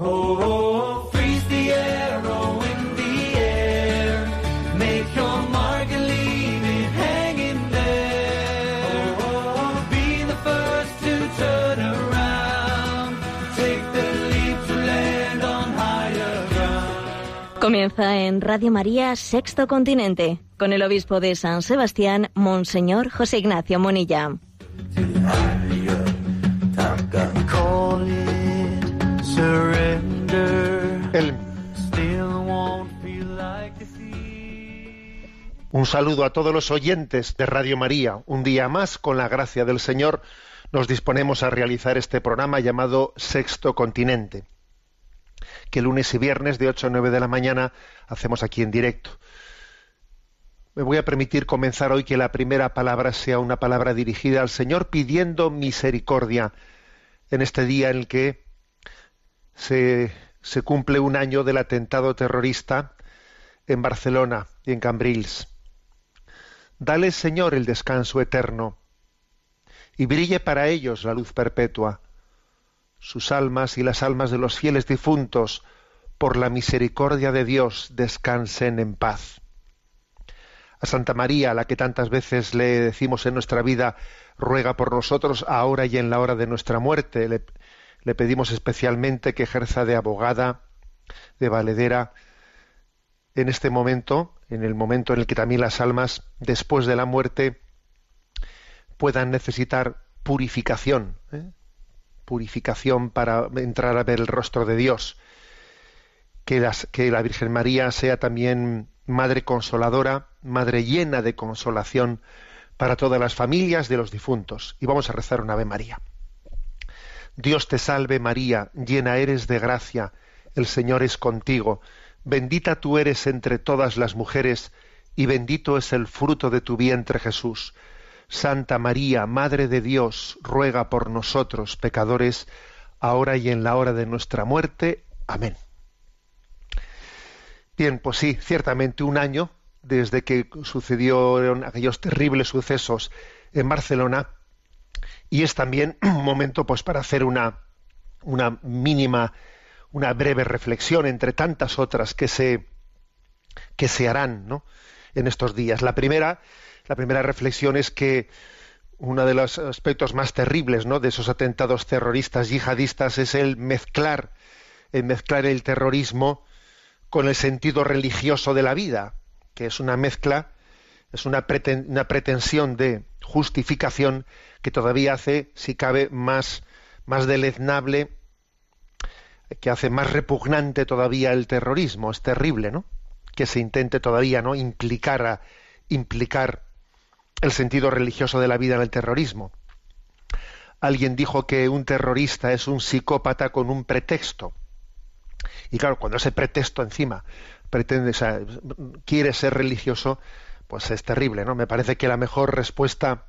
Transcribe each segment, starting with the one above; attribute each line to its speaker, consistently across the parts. Speaker 1: Oh, oh, freeze the air, oh, in the air. Make your mark and hanging there. Oh, oh, be the first to turn around. Take the leap to land on higher ground. Comienza en Radio María, Sexto Continente. Con el obispo de San Sebastián, Monseñor José Ignacio Monilla. Un saludo a todos los oyentes de Radio María. Un día más, con la gracia del Señor, nos disponemos a realizar este programa llamado Sexto Continente, que lunes y viernes de 8 a 9 de la mañana hacemos aquí en directo. Me voy a permitir comenzar hoy que la primera palabra sea una palabra dirigida al Señor pidiendo misericordia en este día en el que se, cumple un año del atentado terrorista en Barcelona y en Cambrils. Dale, Señor, el descanso eterno, y brille para ellos la luz perpetua, sus almas y las almas de los fieles difuntos, por la misericordia de Dios, descansen en paz. A Santa María, a la que tantas veces le decimos en nuestra vida, ruega por nosotros ahora y en la hora de nuestra muerte. Le pedimos especialmente que ejerza de abogada, de valedera, en este momento, en el momento en el que también las almas, después de la muerte, puedan necesitar purificación, ¿eh? purificación para entrar a ver el rostro de Dios. Que, que la Virgen María sea también madre consoladora, madre llena de consolación para todas las familias de los difuntos. Y vamos a rezar una Ave María. Dios te salve María, llena eres de gracia, el Señor es contigo, bendita tú eres entre todas las mujeres, y bendito es el fruto de tu vientre Jesús. Santa María, Madre de Dios, ruega por nosotros pecadores, ahora y en la hora de nuestra muerte. Amén. Bien, pues sí, ciertamente un año desde que sucedieron aquellos terribles sucesos en Barcelona, y es también un momento pues para hacer una, mínima, una breve reflexión entre tantas otras que se, que se harán en estos días. La primera, la primera reflexión es que uno de los aspectos más terribles de esos atentados terroristas yihadistas es el mezclar, el mezclar el terrorismo con el sentido religioso de la vida, que es una mezcla, es una pretensión de justificación que todavía hace, si cabe, más, más deleznable, que hace más repugnante todavía el terrorismo. Es terrible, ¿no? Que se intente todavía, ¿no? Implicar, implicar el sentido religioso de la vida en el terrorismo. Alguien dijo que un terrorista es un psicópata con un pretexto. Y claro, cuando ese pretexto encima pretende, quiere ser religioso, pues es terrible, ¿no? Me parece que la mejor respuesta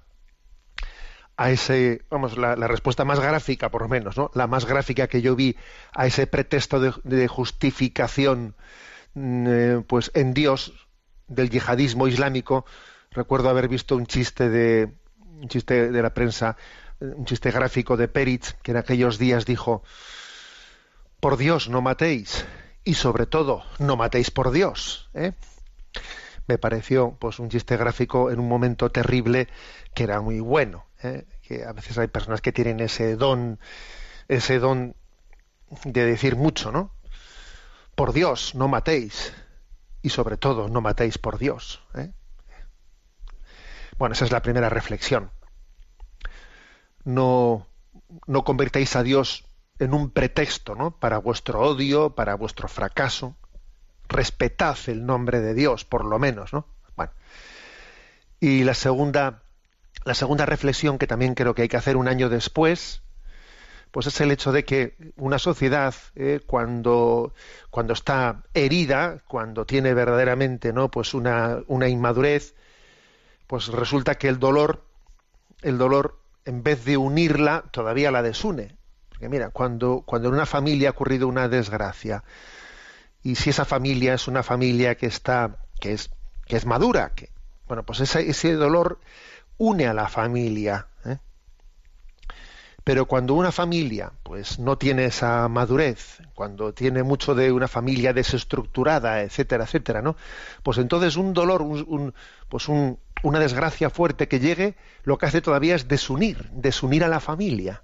Speaker 1: a ese, vamos, la, respuesta más gráfica, por lo menos, ¿no? La más gráfica que yo vi a ese pretexto de, justificación, mm, eh, pues, en Dios del yihadismo islámico. Recuerdo haber visto un chiste de, un chiste de la prensa, un chiste gráfico de Peritz, que en aquellos días dijo, por Dios no matéis, y sobre todo, no matéis por Dios, ¿eh? me pareció pues un chiste gráfico en un momento terrible que era muy bueno ¿eh? que a veces hay personas que tienen ese don, ese don de decir mucho, ¿no? Por Dios, no matéis. Y sobre todo, no matéis por Dios. ¿eh? Bueno, esa es la primera reflexión. No, no a Dios en un pretexto, ¿no? Para vuestro odio, para vuestro fracaso. Respetad el nombre de Dios, por lo menos, ¿no? Bueno. Y la segunda la segunda reflexión que también creo que hay que hacer un año después, pues es el hecho de que una sociedad eh, cuando, cuando está herida, cuando tiene verdaderamente ¿no? pues una, una inmadurez, pues resulta que el dolor, el dolor, en vez de unirla, todavía la desune. Porque mira, cuando, cuando en una familia ha ocurrido una desgracia, y si esa familia es una familia que está, que es, que es madura, que, bueno, pues ese dolor une a la familia. ¿eh? Pero cuando una familia pues no tiene esa madurez, cuando tiene mucho de una familia desestructurada, etcétera, etcétera, ¿no? Pues entonces un dolor, pues una desgracia fuerte que llegue, lo que hace todavía es desunir, desunir a la familia.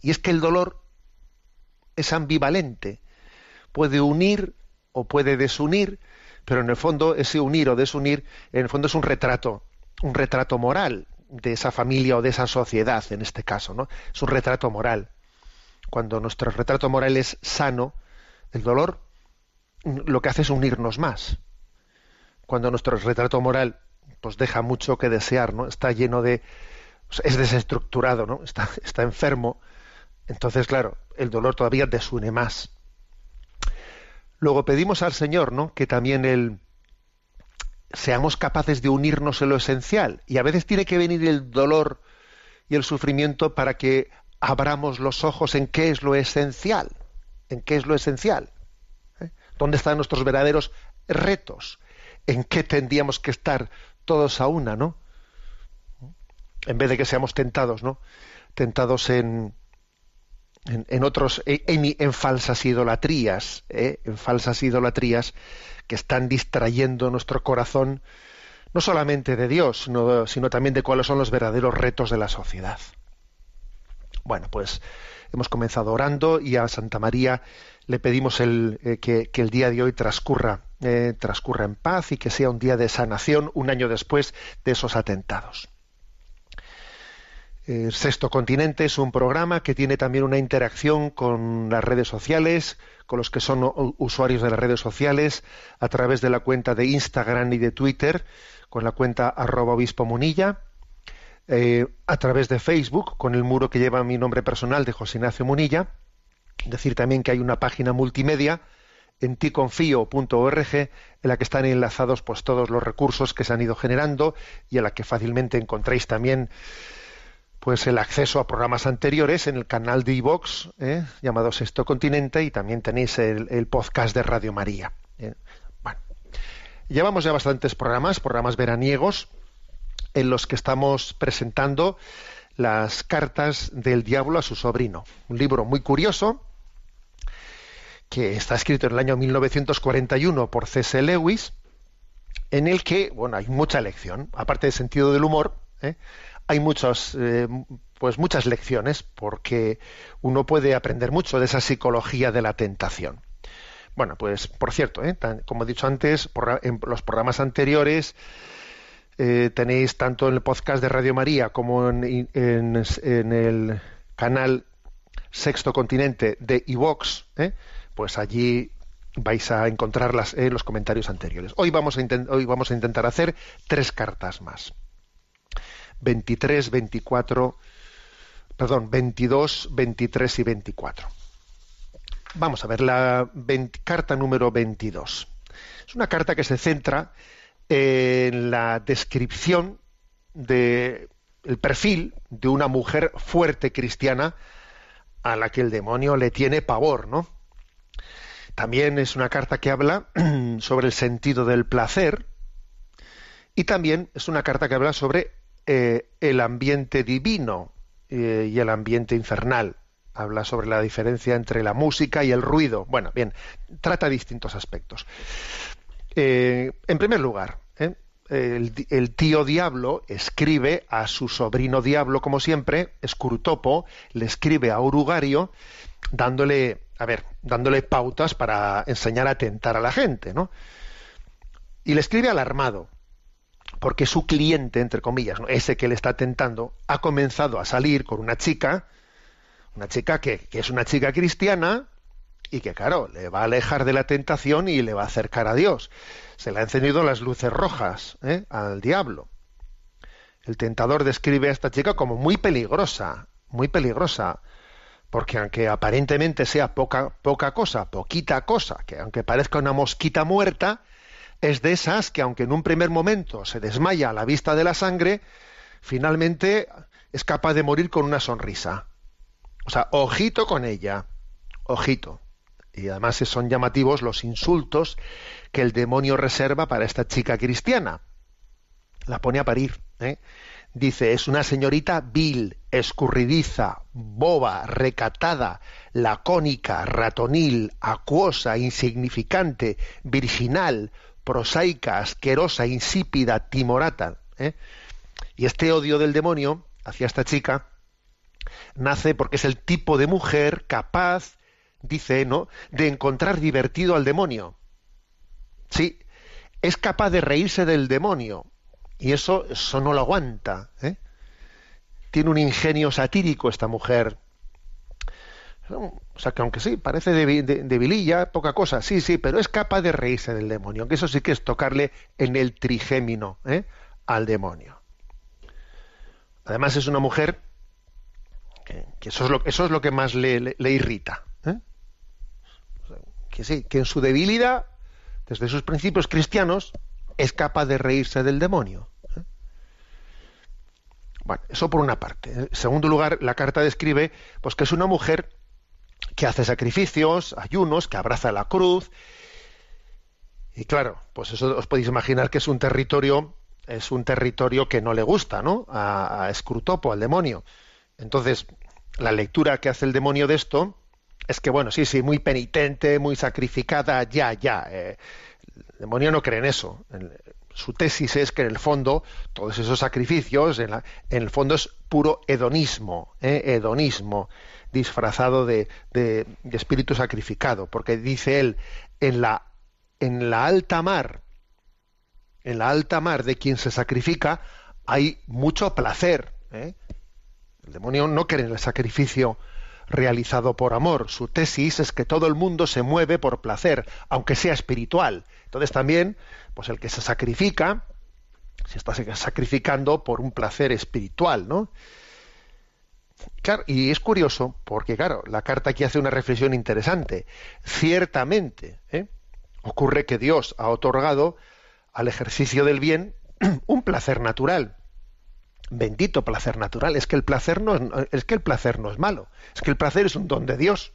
Speaker 1: Y es que el dolor es ambivalente, puede unir o puede desunir, pero en el fondo ese unir o desunir, en el fondo es un retrato un retrato moral de esa familia o de esa sociedad, en este caso, ¿no? Es un retrato moral. Cuando nuestro retrato moral es sano, el dolor mm, lo que hace es unirnos más. Cuando nuestro retrato moral pues deja mucho que desear, ¿no? Está lleno de es desestructurado, ¿no? Está, está enfermo. Entonces, claro, el dolor todavía desune más. Luego pedimos al Señor, ¿no? Que también él seamos capaces de unirnos en lo esencial. Y a veces tiene que venir el dolor y el sufrimiento para que abramos los ojos en qué es lo esencial, en qué es lo esencial, ¿eh? dónde están nuestros verdaderos retos, en qué tendríamos que estar todos a una, ¿no? En vez de que seamos tentados, ¿no? Tentados en, en, otros e, en, falsas idolatrías ¿eh? en falsas idolatrías que están distrayendo nuestro corazón no solamente de Dios sino, también de cuáles son los verdaderos retos de la sociedad bueno pues hemos comenzado orando y a Santa María le pedimos eh, que, el día de hoy transcurra eh, transcurra en paz y que sea un día de sanación un año después de esos atentados ...Sesto eh, Sexto Continente es un programa que tiene también una interacción con las redes sociales, con los que son usuarios de las redes sociales, a través de la cuenta de Instagram y de Twitter, con la cuenta arroba obispo munilla, eh, a través de Facebook, con el muro que lleva mi nombre personal de José Ignacio Munilla. Decir también que hay una página multimedia en ticonfio.org... en la que están enlazados pues todos los recursos que se han ido generando y a la que fácilmente encontréis también pues el acceso a programas anteriores en el canal de iVox, ¿eh? llamado Sexto Continente, y también tenéis el, podcast de Radio María. ¿eh? Bueno, llevamos ya bastantes programas, programas veraniegos, en los que estamos presentando las cartas del diablo a su sobrino. Un libro muy curioso que está escrito en el año 1941 por C.S. Lewis, en el que, bueno, hay mucha lección, aparte del sentido del humor, ¿eh? hay muchos, eh, pues muchas lecciones porque uno puede aprender mucho de esa psicología de la tentación. Bueno, pues por cierto, ¿eh? como he dicho antes, en los programas anteriores eh, tenéis tanto en el podcast de Radio María como en, el canal Sexto Continente de iVox, pues allí vais a encontrarlas en los comentarios anteriores. Hoy vamos a, hoy vamos a intentar hacer tres cartas más. 23, 24, perdón, 22, 23 y 24. Vamos a ver la carta número 22. Es una carta que se centra en la descripción del el perfil de una mujer fuerte cristiana a la que el demonio le tiene pavor, ¿no? También es una carta que habla sobre el sentido del placer y también es una carta que habla sobre eh, el ambiente divino eh, y el ambiente infernal. Habla sobre la diferencia entre la música y el ruido. Bueno, bien, trata distintos aspectos. Eh, en primer lugar, el, tío Diablo escribe a su sobrino Diablo, como siempre, Escurtopo, le escribe a Urugario, dándole, a ver, dándole pautas para enseñar a tentar a la gente, ¿no? Y le escribe alarmado porque su cliente, entre comillas, ese que le está tentando, ha comenzado a salir con una chica, una chica que, es una chica cristiana y que, claro, le va a alejar de la tentación y le va a acercar a Dios. Se le han encendido las luces rojas ¿eh? al diablo. El tentador describe a esta chica como muy peligrosa, muy peligrosa, porque aunque aparentemente sea poca, poca cosa, poquita cosa, que aunque parezca una mosquita muerta, es de esas que aunque en un primer momento se desmaya a la vista de la sangre, finalmente es capaz de morir con una sonrisa. O sea, ojito con ella, ojito. Y además son llamativos los insultos que el demonio reserva para esta chica cristiana. La pone a parir. ¿eh? Dice, es una señorita vil, escurridiza, boba, recatada, lacónica, ratonil, acuosa, insignificante, virginal, prosaica, asquerosa, insípida, timorata. ¿eh? Y este odio del demonio hacia esta chica nace porque es el tipo de mujer capaz, dice, ¿no?, de encontrar divertido al demonio. Sí, es capaz de reírse del demonio. Y eso, eso no lo aguanta. ¿eh? Tiene un ingenio satírico esta mujer. O sea, que aunque sí, parece debililla, poca cosa, sí, sí, pero es capaz de reírse del demonio, aunque eso sí que es tocarle en el trigémino ¿eh? al demonio. Además es una mujer que, eso, es lo, que más le, irrita. ¿eh? que sí, que en su debilidad, desde sus principios cristianos, es capaz de reírse del demonio. ¿eh? Bueno, eso por una parte. En segundo lugar, la carta describe pues, que es una mujer que hace sacrificios, ayunos, que abraza la cruz. Y claro, pues eso os podéis imaginar que es un territorio, es un territorio que no le gusta, ¿no? A, Scrutopo, al demonio. Entonces, la lectura que hace el demonio de esto es que, bueno, sí, sí, muy penitente, muy sacrificada, ya, ya. Eh, el demonio no cree en eso. Su tesis es que en el fondo, todos esos sacrificios, en, el fondo es puro hedonismo, ¿eh? hedonismo disfrazado de, espíritu sacrificado, porque dice él, en la, en la alta mar, en la alta mar de quien se sacrifica, hay mucho placer. ¿eh? El demonio no quiere el sacrificio realizado por amor. Su tesis es que todo el mundo se mueve por placer, aunque sea espiritual. Entonces también, pues el que se sacrifica, se está sacrificando por un placer espiritual, ¿no? y es curioso, porque claro, la carta aquí hace una reflexión interesante. Ciertamente, ¿eh? ocurre que Dios ha otorgado al ejercicio del bien un placer natural. Bendito placer natural. Es que el placer no es, que el placer no es malo. Es que el placer es un don de Dios.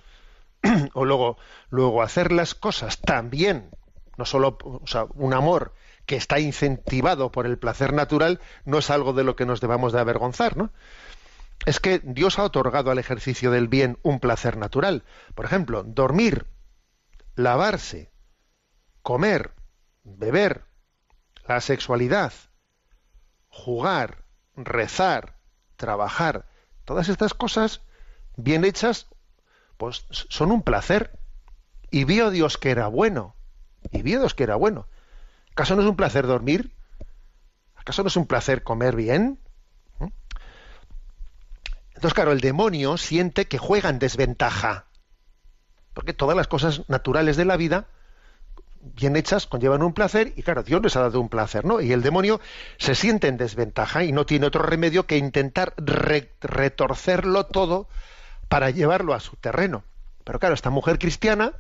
Speaker 1: o luego, luego hacer las cosas también, no solo un amor que está incentivado por el placer natural, no es algo de lo que nos debamos de avergonzar, ¿no? es que Dios ha otorgado al ejercicio del bien un placer natural. Por ejemplo, dormir, lavarse, comer, beber, la sexualidad, jugar, rezar, trabajar. Todas estas cosas bien hechas pues son un placer. Y vio Dios que era bueno. Y vio Dios que era bueno. ¿Acaso no es un placer dormir? ¿Acaso no es un placer comer bien? Entonces, claro, el demonio siente que juega en desventaja, porque todas las cosas naturales de la vida, bien hechas, conllevan un placer, y claro, Dios les ha dado un placer, ¿no? Y el demonio se siente en desventaja y no tiene otro remedio que intentar retorcerlo todo para llevarlo a su terreno. Pero claro, esta mujer cristiana,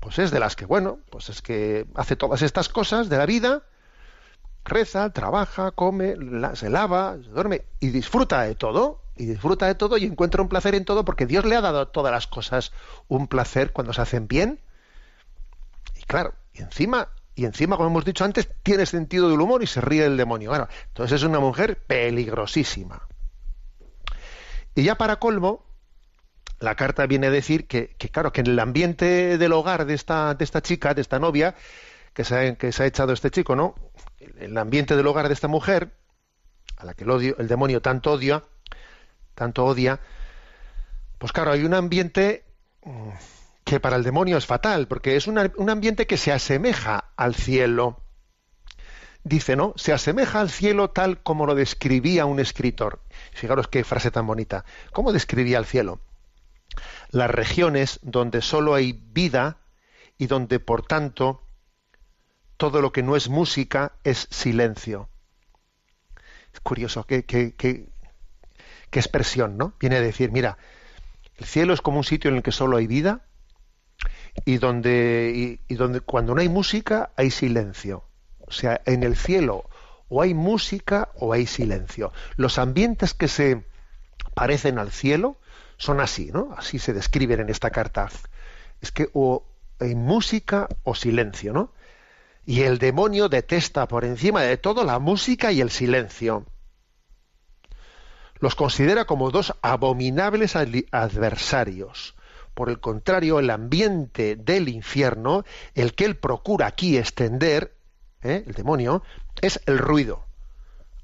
Speaker 1: pues es de las que, bueno, pues es que hace todas estas cosas de la vida, reza, trabaja, come, se lava, se duerme y disfruta de todo y disfruta de todo y encuentra un placer en todo porque Dios le ha dado a todas las cosas un placer cuando se hacen bien. Y claro, y encima, y encima, como hemos dicho antes, tiene sentido del humor y se ríe del demonio. Bueno, entonces es una mujer peligrosísima. Y ya para colmo, la carta viene a decir que, claro, que en el ambiente del hogar de esta, de esta chica, de esta novia, que se, ha, que se ha echado este chico, ¿no? En el ambiente del hogar de esta mujer, a la que el, odio, el demonio tanto odia, tanto odia, pues claro, hay un ambiente mm, que para el demonio es fatal, porque es un ambiente que se asemeja al cielo. Dice, ¿no? Se asemeja al cielo tal como lo describía un escritor. Fijaros qué frase tan bonita. ¿Cómo describía el cielo? Las regiones donde solo hay vida y donde, por tanto, todo lo que no es música es silencio. Es curioso, que qué expresión, ¿no? Viene a decir, mira, el cielo es como un sitio en el que solo hay vida y donde, y donde cuando no hay música hay silencio. O sea, en el cielo o hay música o hay silencio. Los ambientes que se parecen al cielo son así, ¿no? Así se describen en esta carta. Es que o hay música o silencio, ¿no? Y el demonio detesta por encima de todo la música y el silencio los considera como dos abominables adversarios. Por el contrario, el ambiente del infierno, el que él procura aquí extender, ¿eh? el demonio, es el ruido.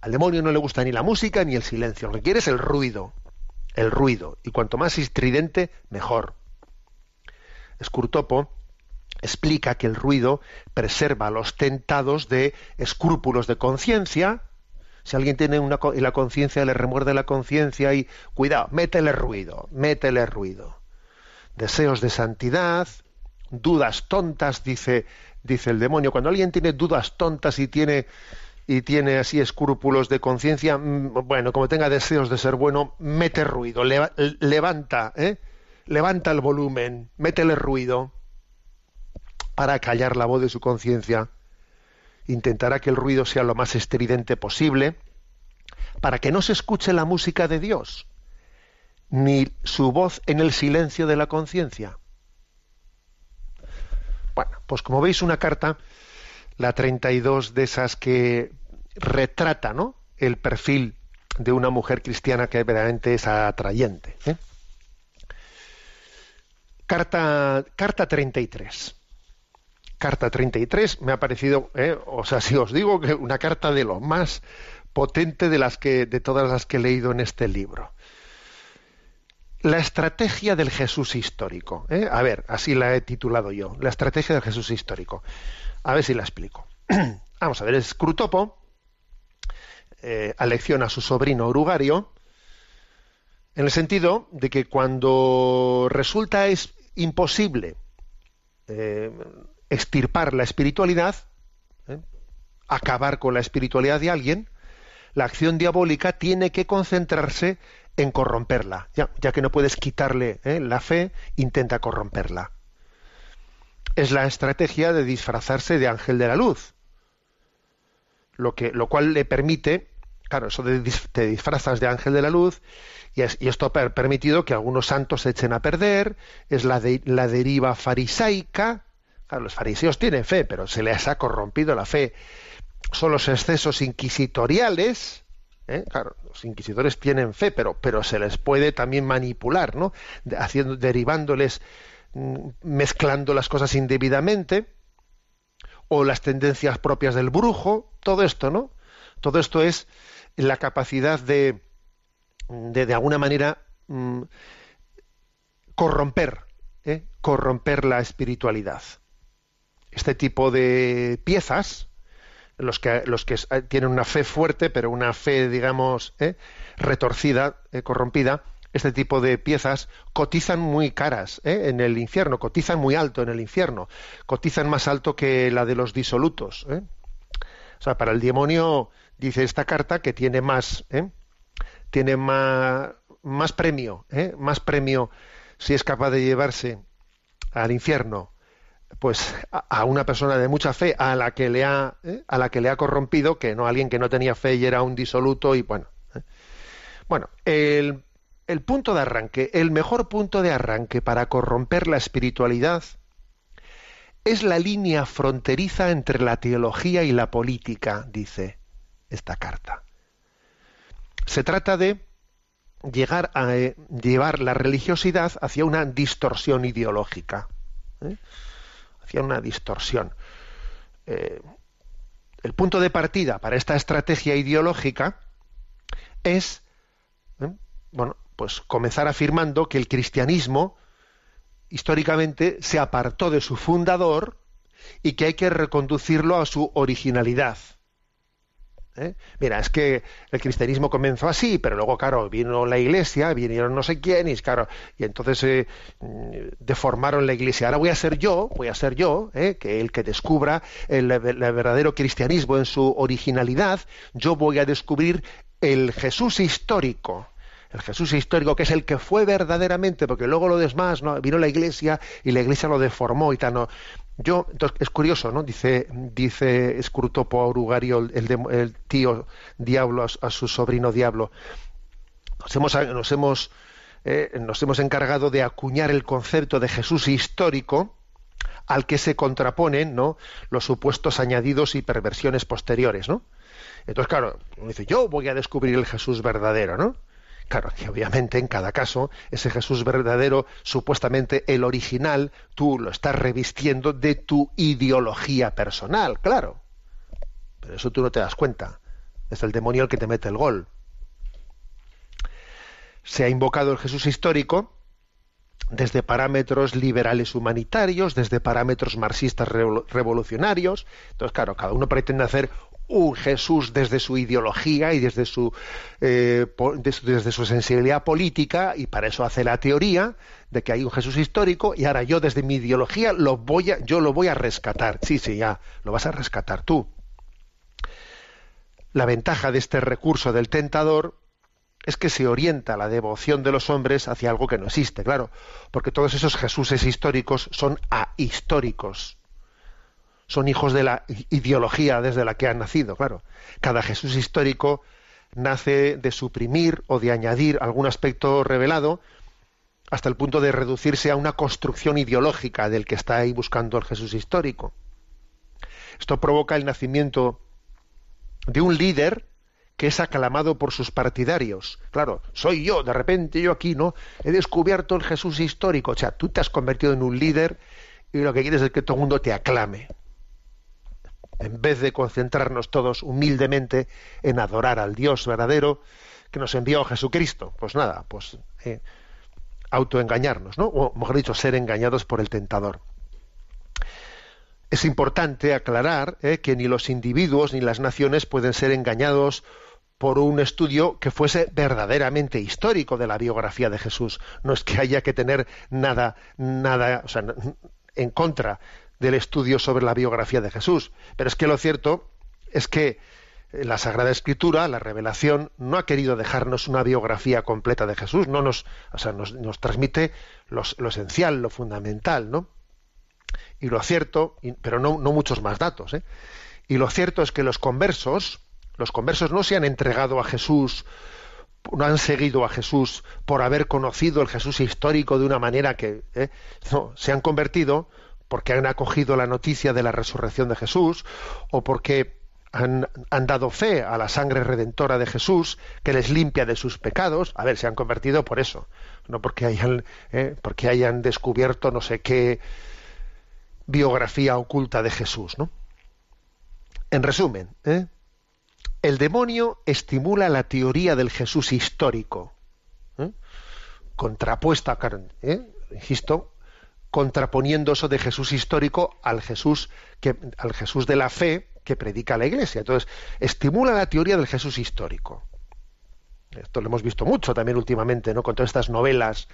Speaker 1: Al demonio no le gusta ni la música ni el silencio, lo que quiere es el ruido, el ruido, y cuanto más estridente, mejor. Escurtopo explica que el ruido preserva a los tentados de escrúpulos de conciencia, si alguien tiene una, y la conciencia, le remuerde la conciencia y cuidado, métele ruido, métele ruido. Deseos de santidad, dudas tontas, dice, dice el demonio. Cuando alguien tiene dudas tontas y tiene y tiene así escrúpulos de conciencia, mm, bueno, como tenga deseos de ser bueno, mete ruido, levanta, ¿eh? levanta el volumen, métele ruido para callar la voz de su conciencia intentará que el ruido sea lo más estridente posible, para que no se escuche la música de Dios, ni su voz en el silencio de la conciencia. Bueno, pues como veis una carta, la 32 de esas que retrata el perfil de una mujer cristiana que verdaderamente es atrayente. ¿eh? Carta, carta 33 carta 33 me ha parecido, eh, o sea, si os digo que una carta de lo más potente de las que de todas las que he leído en este libro. La estrategia del Jesús histórico. Eh, a ver, así la he titulado yo. La estrategia del Jesús histórico. A ver si la explico. Vamos a ver, Scrutopo eh, alecciona a su sobrino Urugario en el sentido de que cuando resulta es imposible extirpar la espiritualidad, ¿eh? acabar con la espiritualidad de alguien, la acción diabólica tiene que concentrarse en corromperla. Ya, que no puedes quitarle ¿eh? la fe, intenta corromperla. Es la estrategia de disfrazarse de ángel de la luz. Lo, que, lo cual le permite, claro, eso de te disfrazas de ángel de la luz, y, esto ha permitido que algunos santos se echen a perder, es la, la deriva farisaica, los fariseos tienen fe, pero se les ha corrompido la fe. Son los excesos inquisitoriales. ¿eh? los inquisidores tienen fe, pero, pero se les puede también manipular, ¿no? Haciendo, derivándoles, mm, mezclando las cosas indebidamente, o las tendencias propias del brujo, todo esto, ¿no? Todo esto es la capacidad de, de, de alguna manera, mm, corromper, ¿eh? corromper la espiritualidad este tipo de piezas, los que, los que eh, tienen una fe fuerte, pero una fe, digamos, eh, retorcida, eh, corrompida, este tipo de piezas cotizan muy caras en el infierno, cotizan muy alto en el infierno, cotizan más alto que la de los disolutos. O sea, para el demonio, dice esta carta, que tiene más, tiene más, más premio, más premio si es capaz de llevarse al infierno pues a una persona de mucha fe a la que le ha ¿eh? a la que le ha corrompido que no alguien que no tenía fe y era un disoluto y bueno ¿eh? bueno el, el punto de arranque el mejor punto de arranque para corromper la espiritualidad es la línea fronteriza entre la teología y la política dice esta carta se trata de llegar a eh, llevar la religiosidad hacia una distorsión ideológica hacía una distorsión. Eh, el punto de partida para esta estrategia ideológica es, ¿eh? bueno, pues comenzar afirmando que el cristianismo históricamente se apartó de su fundador y que hay que reconducirlo a su originalidad. ¿eh? Mira, es que el cristianismo comenzó así, pero luego, claro, vino la iglesia, vinieron no sé quiénes, claro, y entonces eh, deformaron la iglesia. Ahora voy a ser yo, voy a ser yo, ¿eh? que el que descubra el, verdadero cristianismo en su originalidad, yo voy a descubrir el Jesús histórico. El Jesús histórico, que es el que fue verdaderamente, porque luego lo demás, ¿no? vino la iglesia y la iglesia lo deformó y tal. No, yo, entonces, es curioso, ¿no? Dice, dice Scrutopo Aurugario el, tío diablo, a, su sobrino diablo. Nos hemos, nos, hemos, eh, nos hemos encargado de acuñar el concepto de Jesús histórico al que se contraponen ¿no? los supuestos añadidos y perversiones posteriores, ¿no? Entonces, claro, uno dice, yo voy a descubrir el Jesús verdadero, ¿no? Claro, que obviamente en cada caso ese Jesús verdadero, supuestamente el original, tú lo estás revistiendo de tu ideología personal, claro. Pero eso tú no te das cuenta. Es el demonio el que te mete el gol. Se ha invocado el Jesús histórico desde parámetros liberales humanitarios, desde parámetros marxistas revolucionarios. Entonces, claro, cada uno pretende hacer un Jesús desde su ideología y desde eh, su, desde su sensibilidad política, y para eso hace la teoría de que hay un Jesús histórico, y ahora yo desde mi ideología lo voy a, yo lo voy a rescatar. Sí, sí, ya, lo vas a rescatar tú. La ventaja de este recurso del tentador es que se orienta la devoción de los hombres hacia algo que no existe, claro, porque todos esos Jesuses históricos son ahistóricos son hijos de la ideología desde la que han nacido, claro. Cada Jesús histórico nace de suprimir o de añadir algún aspecto revelado hasta el punto de reducirse a una construcción ideológica del que está ahí buscando el Jesús histórico. Esto provoca el nacimiento de un líder que es aclamado por sus partidarios. Claro, soy yo, de repente yo aquí, ¿no? He descubierto el Jesús histórico. O sea, tú te has convertido en un líder y lo que quieres es que todo el mundo te aclame en vez de concentrarnos todos humildemente en adorar al Dios verdadero que nos envió Jesucristo. Pues nada, pues eh, autoengañarnos, ¿no? O mejor dicho, ser engañados por el tentador. Es importante aclarar eh, que ni los individuos ni las naciones pueden ser engañados por un estudio que fuese verdaderamente histórico de la biografía de Jesús. No es que haya que tener nada, nada, en contra del estudio sobre la biografía de Jesús. Pero es que lo cierto es que eh, la Sagrada Escritura, la revelación, no ha querido dejarnos una biografía completa de Jesús, no nos, o sea, nos, nos transmite lo esencial, lo fundamental, ¿no? Y lo cierto, pero no, no, muchos más datos, ¿eh? Y lo cierto es que los conversos, los conversos no se han entregado a Jesús, no han seguido a Jesús por haber conocido el Jesús histórico de una manera que, ¿eh? se han convertido porque han acogido la noticia de la resurrección de Jesús o porque han, dado fe a la sangre redentora de Jesús que les limpia de sus pecados, a ver, se han convertido por eso, no porque hayan, eh, porque hayan descubierto no sé qué biografía oculta de Jesús, ¿no? En resumen, ¿eh? el demonio estimula la teoría del Jesús histórico, ¿eh? contrapuesta contrapuesta, insisto, contraponiendo eso de Jesús histórico al Jesús que, al Jesús de la fe que predica la Iglesia. Entonces, estimula la teoría del Jesús histórico. Esto lo hemos visto mucho también últimamente, ¿no? Con todas estas novelas,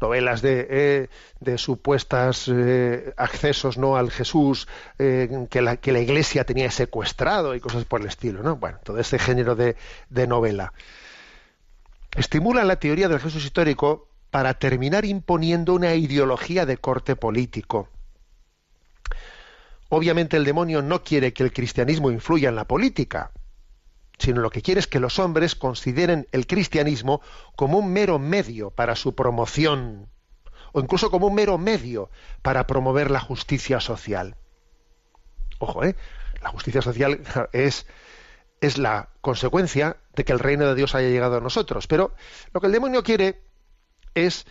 Speaker 1: novelas de, eh, supuestas eh, accesos no al Jesús eh, que, la, que, la, Iglesia tenía secuestrado y cosas por el estilo, ¿no? Bueno, todo ese género de novela. Estimula la teoría del Jesús histórico para terminar imponiendo una ideología de corte político. Obviamente el demonio no quiere que el cristianismo influya en la política, sino lo que quiere es que los hombres consideren el cristianismo como un mero medio para su promoción, o incluso como un mero medio para promover la justicia social. Ojo, ¿eh? la justicia social es, es la consecuencia de que el reino de Dios haya llegado a nosotros, pero lo que el demonio quiere es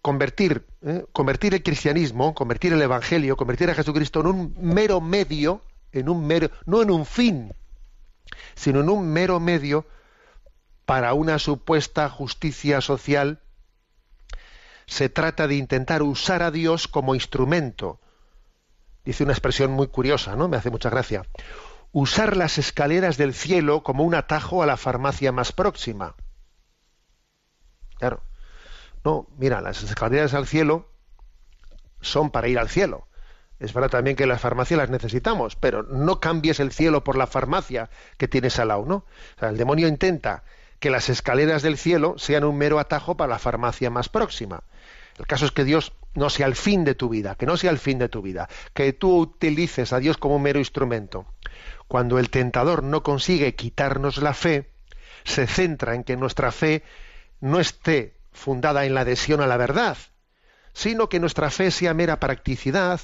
Speaker 1: convertir, ¿eh? convertir el cristianismo, convertir el evangelio, convertir a Jesucristo en un mero medio, en un mero, no en un fin, sino en un mero medio para una supuesta justicia social. Se trata de intentar usar a Dios como instrumento. Dice una expresión muy curiosa, ¿no? Me hace mucha gracia. Usar las escaleras del cielo como un atajo a la farmacia más próxima. Claro. No, mira, las escaleras al cielo son para ir al cielo. Es verdad también que las farmacias las necesitamos, pero no cambies el cielo por la farmacia que tienes al lado, ¿no? O el demonio intenta que las escaleras del cielo sean un mero atajo para la farmacia más próxima. El caso es que Dios no sea el fin de tu vida, que no sea el fin de tu vida, que tú utilices a Dios como un mero instrumento. Cuando el tentador no consigue quitarnos la fe, se centra en que nuestra fe no esté fundada en la adhesión a la verdad, sino que nuestra fe sea mera practicidad,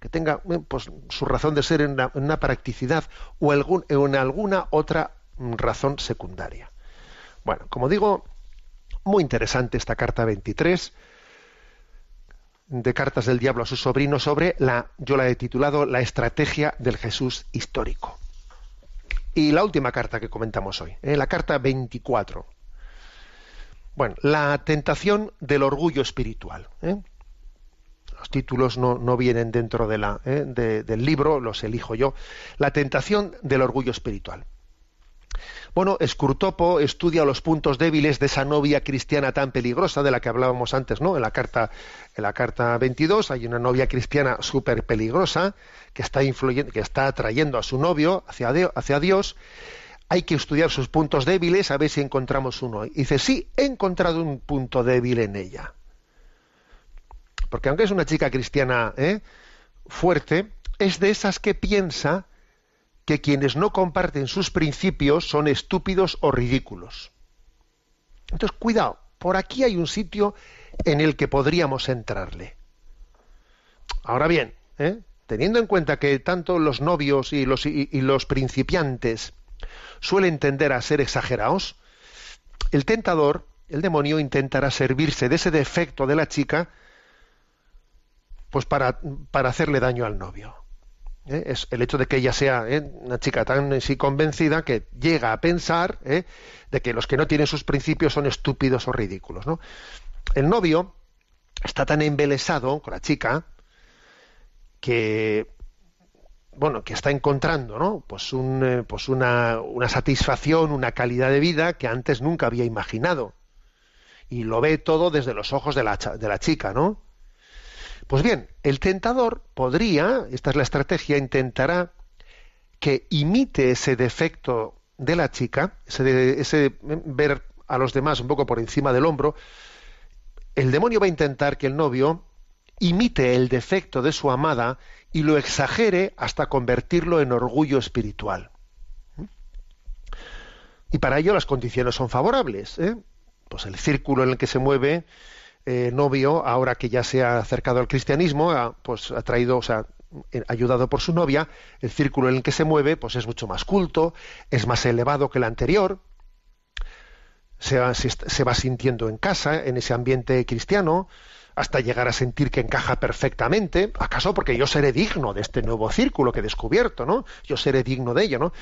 Speaker 1: que tenga pues, su razón de ser en una, practicidad o en alguna otra razón secundaria. Bueno, como digo, muy interesante esta carta 23 de cartas del diablo a su sobrino sobre la, yo la he titulado La estrategia del Jesús histórico. Y la última carta que comentamos hoy, ¿eh? la carta 24. Bueno, la tentación del orgullo espiritual. ¿eh? Los títulos no, vienen dentro de la, ¿eh? de, del libro, los elijo yo. La tentación del orgullo espiritual. Bueno, Escurtopo estudia los puntos débiles de esa novia cristiana tan peligrosa de la que hablábamos antes, ¿no? En la carta, en la carta 22 hay una novia cristiana súper peligrosa que está, influyendo, que está atrayendo a su novio hacia, hacia Dios hay que estudiar sus puntos débiles a ver si encontramos uno. Y dice, sí, he encontrado un punto débil en ella. Porque aunque es una chica cristiana ¿eh? fuerte, es de esas que piensa que quienes no comparten sus principios son estúpidos o ridículos. Entonces, cuidado, por aquí hay un sitio en el que podríamos entrarle. Ahora bien, ¿eh? teniendo en cuenta que tanto los novios y los, y los principiantes suele tender a ser exagerados, el tentador, el demonio, intentará servirse de ese defecto de la chica pues para, para hacerle daño al novio. ¿eh? es el hecho de que ella sea ¿eh? una chica tan eh, sí, convencida que llega a pensar de que los que no tienen sus principios son estúpidos o ridículos. El novio está tan embelesado con la chica que bueno, que está encontrando, ¿no? Pues, un, eh, pues una, satisfacción, una calidad de vida que antes nunca había imaginado. Y lo ve todo desde los ojos de la, de la chica, ¿no? Pues bien, el tentador podría, esta es la estrategia, intentará que imite ese defecto de la chica, ese, ese ver a los demás un poco por encima del hombro. El demonio va a intentar que el novio imite el defecto de su amada y lo exagere hasta convertirlo en orgullo espiritual. Y para ello las condiciones son favorables. ¿eh? Pues el círculo en el que se mueve eh, novio, ahora que ya se ha acercado al cristianismo, ha, pues ha traído, o sea, eh, ayudado por su novia, el círculo en el que se mueve, pues es mucho más culto, es más elevado que el anterior, se va, se va sintiendo en casa, en ese ambiente cristiano, hasta llegar a sentir que encaja perfectamente, acaso porque yo seré digno de este nuevo círculo que he descubierto, ¿no? Yo seré digno de ello, ¿no?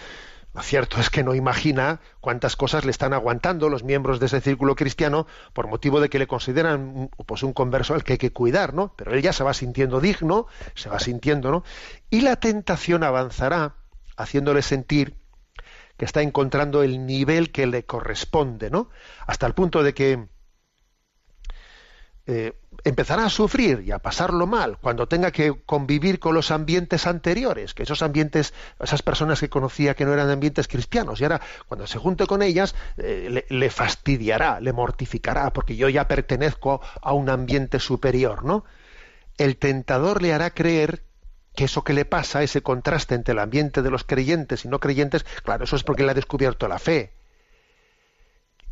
Speaker 1: Lo cierto es que no imagina cuántas cosas le están aguantando los miembros de ese círculo cristiano por motivo de que le consideran pues, un converso al que hay que cuidar, ¿no? Pero él ya se va sintiendo digno, se va sintiendo, ¿no? Y la tentación avanzará haciéndole sentir que está encontrando el nivel que le corresponde, ¿no? Hasta el punto de que eh, empezará a sufrir y a pasarlo mal cuando tenga que convivir con los ambientes anteriores, que esos ambientes, esas personas que conocía que no eran ambientes cristianos, y ahora cuando se junte con ellas eh, le, le, fastidiará, le mortificará, porque yo ya pertenezco a un ambiente superior, ¿no? El tentador le hará creer que eso que le pasa, ese contraste entre el ambiente de los creyentes y no creyentes, claro, eso es porque le ha descubierto la fe,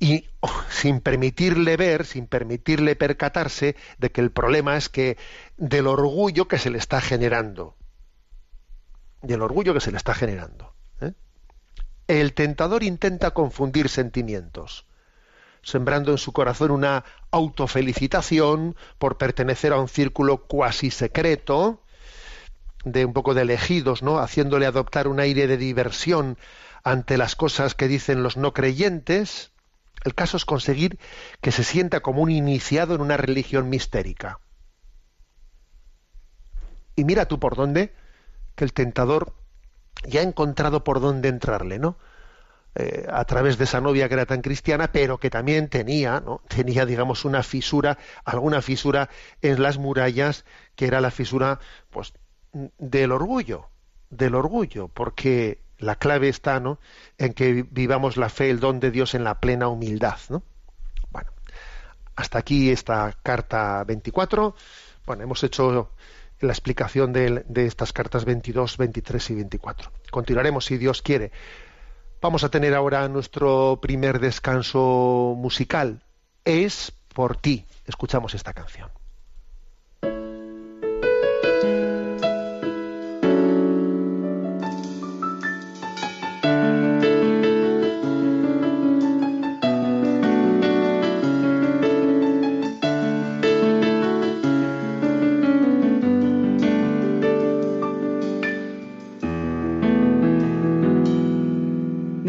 Speaker 1: y oh, sin permitirle ver, sin permitirle percatarse de que el problema es que del orgullo que se le está generando, del orgullo que se le está generando. ¿eh? El tentador intenta confundir sentimientos, sembrando en su corazón una autofelicitación por pertenecer a un círculo cuasi secreto, de un poco de elegidos, ¿no? haciéndole adoptar un aire de diversión ante las cosas que dicen los no creyentes, el caso es conseguir que se sienta como un iniciado en una religión mistérica. Y mira tú por dónde, que el tentador ya ha encontrado por dónde entrarle, ¿no? Eh, a través de esa novia que era tan cristiana, pero que también tenía, ¿no? tenía, digamos, una fisura, alguna fisura en las murallas, que era la fisura, pues, del orgullo, del orgullo, porque la clave está ¿no? en que vivamos la fe, el don de Dios en la plena humildad. ¿no? Bueno, hasta aquí esta carta 24. Bueno, hemos hecho la explicación de, de estas cartas 22, 23 y 24. Continuaremos si Dios quiere. Vamos a tener ahora nuestro primer descanso musical. Es por ti. Escuchamos esta canción.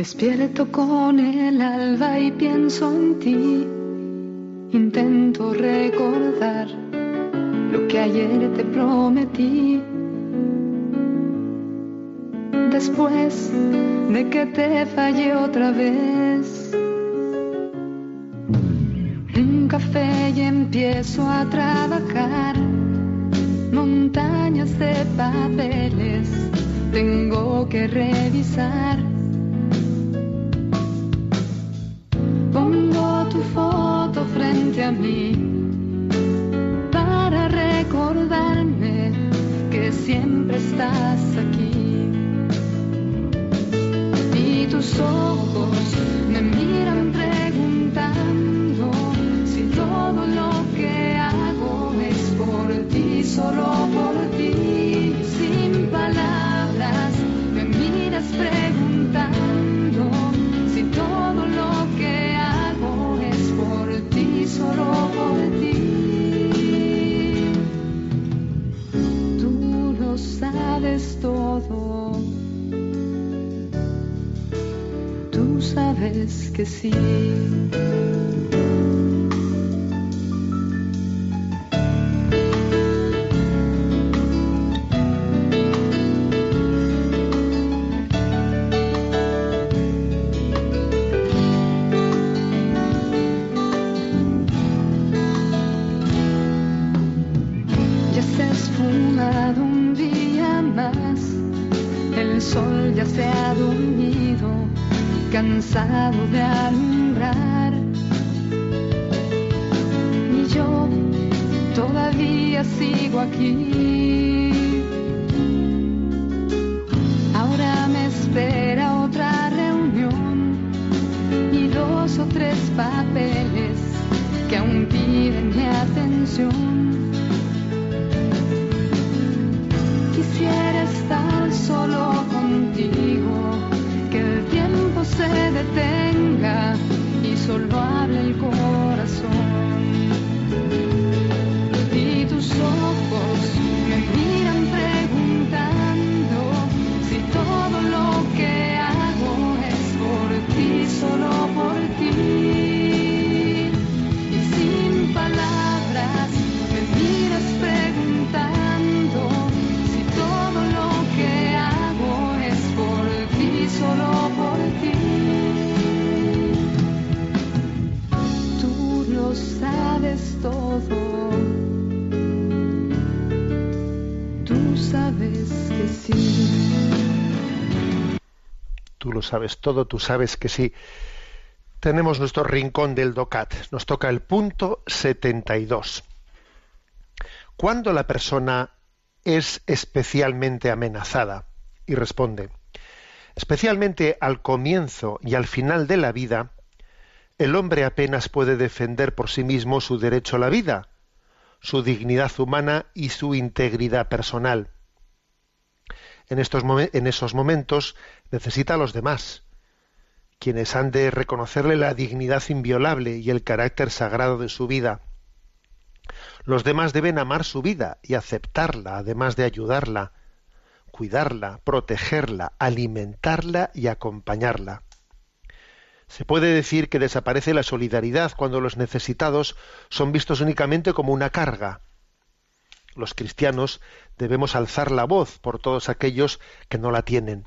Speaker 2: Despierto con el alba y pienso en ti. Intento recordar lo que ayer te prometí. Después de que te fallé otra vez. un café y empiezo a trabajar. Montañas de papeles tengo que revisar foto frente a mí para recordarme que siempre estás aquí. Y tus ojos me miran esqueci.
Speaker 1: sabes todo, tú sabes que sí. Tenemos nuestro rincón del DOCAT. Nos toca el punto 72. ¿Cuándo la persona es especialmente amenazada? Y responde, especialmente al comienzo y al final de la vida, el hombre apenas puede defender por sí mismo su derecho a la vida, su dignidad humana y su integridad personal en, esos momentos necesita a los demás, quienes han de reconocerle la dignidad inviolable y el carácter sagrado de su vida. Los demás deben amar su vida y aceptarla, además de ayudarla, cuidarla, protegerla, alimentarla y acompañarla. Se puede decir que desaparece la solidaridad cuando los necesitados son vistos únicamente como una carga, los cristianos debemos alzar la voz por todos aquellos que no la tienen.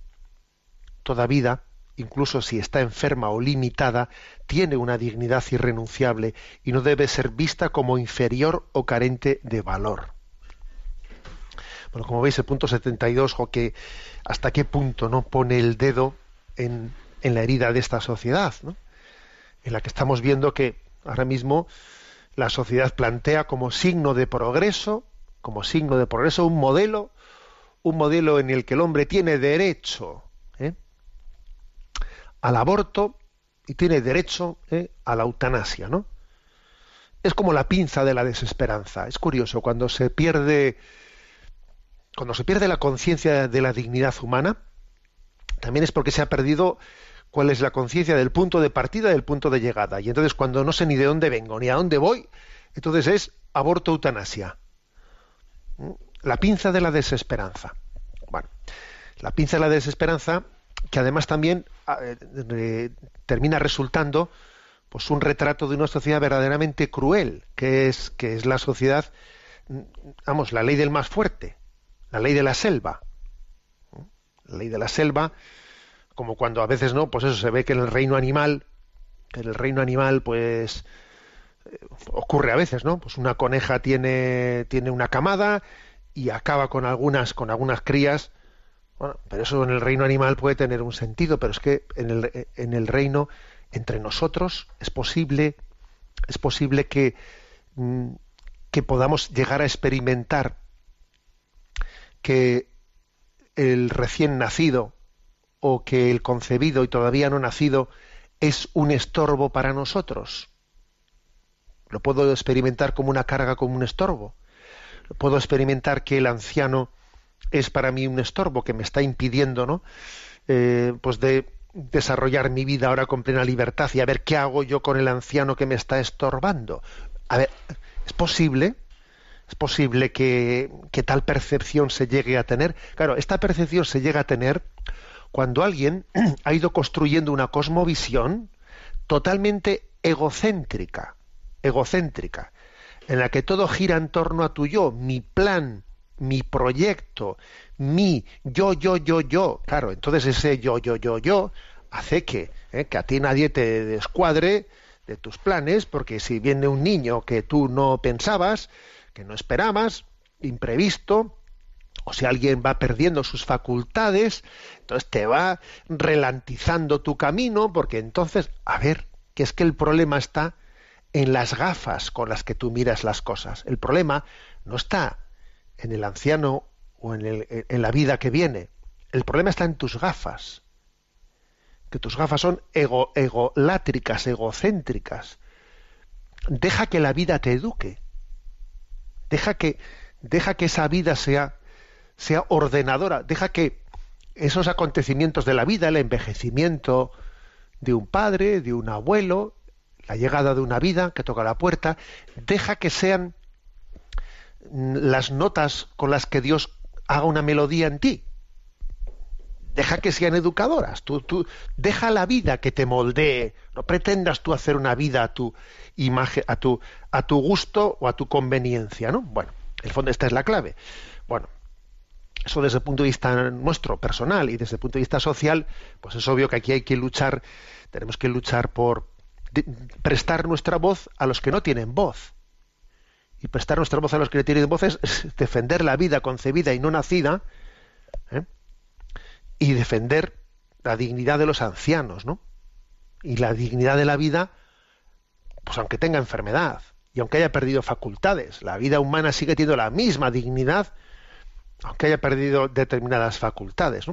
Speaker 1: Toda vida, incluso si está enferma o limitada, tiene una dignidad irrenunciable y no debe ser vista como inferior o carente de valor. Bueno, como veis, el punto 72, o que hasta qué punto no pone el dedo en, la herida de esta sociedad, en la que estamos viendo que ahora mismo la sociedad plantea como signo de progreso como signo de progreso, un modelo, un modelo en el que el hombre tiene derecho ¿eh? al aborto y tiene derecho ¿eh? a la eutanasia, ¿no? Es como la pinza de la desesperanza. Es curioso, cuando se pierde, cuando se pierde la conciencia de la dignidad humana, también es porque se ha perdido cuál es la conciencia del punto de partida y del punto de llegada. Y entonces cuando no sé ni de dónde vengo ni a dónde voy, entonces es aborto eutanasia. La pinza de la desesperanza. Bueno, la pinza de la desesperanza, que además también ah, eh, eh, termina resultando pues un retrato de una sociedad verdaderamente cruel, que es, que es la sociedad, mm, vamos, la ley del más fuerte, la ley de la selva. La ley de la selva, como cuando a veces no, pues eso se ve que en el reino animal, en el reino animal, pues ocurre a veces, ¿no? Pues una coneja tiene, tiene una camada y acaba con algunas, con algunas crías. Bueno, pero eso en el reino animal puede tener un sentido, pero es que en el, en el reino, entre nosotros, es posible, es posible que, mm, que podamos llegar a experimentar que el recién nacido o que el concebido y todavía no nacido es un estorbo para nosotros lo puedo experimentar como una carga, como un estorbo. Puedo experimentar que el anciano es para mí un estorbo que me está impidiendo, ¿no? Eh, pues de desarrollar mi vida ahora con plena libertad y a ver qué hago yo con el anciano que me está estorbando. A ver, es posible, es posible que, que tal percepción se llegue a tener. Claro, esta percepción se llega a tener cuando alguien ha ido construyendo una cosmovisión totalmente egocéntrica egocéntrica, en la que todo gira en torno a tu yo, mi plan, mi proyecto, mi yo, yo, yo, yo. Claro, entonces ese yo, yo, yo, yo hace que, eh, que a ti nadie te descuadre de tus planes, porque si viene un niño que tú no pensabas, que no esperabas, imprevisto, o si alguien va perdiendo sus facultades, entonces te va relantizando tu camino, porque entonces, a ver, que es que el problema está en las gafas con las que tú miras las cosas. El problema no está en el anciano o en, la vida que viene. El problema está en tus gafas. Que tus gafas son ego, egolátricas, egocéntricas. Deja que la vida te eduque. Deja que, esa vida sea ordenadora. Deja que esos acontecimientos de la vida, el envejecimiento de un padre, de un abuelo, la llegada de una vida que toca la puerta, deja que sean las notas con las que Dios haga una melodía en ti. Deja que sean educadoras. Tú, tú deja la vida que te moldee. No pretendas tú hacer una vida a tu imagen, a tu, a tu gusto o a tu conveniencia, ¿no? Bueno, en el fondo esta es la clave. Bueno, eso desde el punto de vista nuestro, personal, y desde el punto de vista social, pues es obvio que aquí hay que luchar, tenemos que luchar por, prestar nuestra voz a los que no tienen voz. Y prestar nuestra voz a los que no tienen voz es, defender la vida concebida y no nacida ¿eh? y defender la dignidad de los ancianos, ¿no? Y la dignidad de la vida, pues aunque tenga enfermedad y aunque haya perdido facultades, la vida humana sigue teniendo la misma dignidad, aunque haya perdido determinadas facultades,